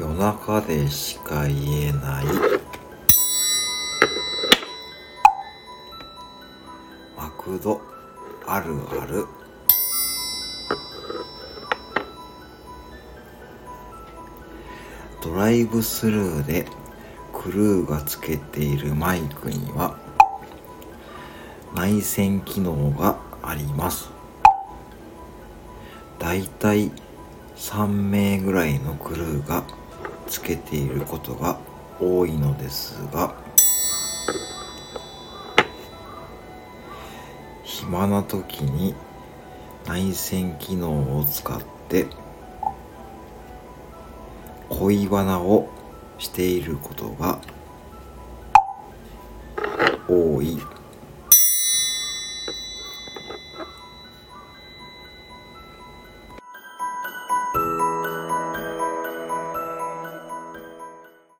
夜中でしか言えない。マクド。あるある。ドライブスルーでクルーがつけているマイクには内線機能があります。だいたい3名ぐらいのクルーがつけていることが多いのですが暇な時に内線機能を使って恋バナをしていることが多い。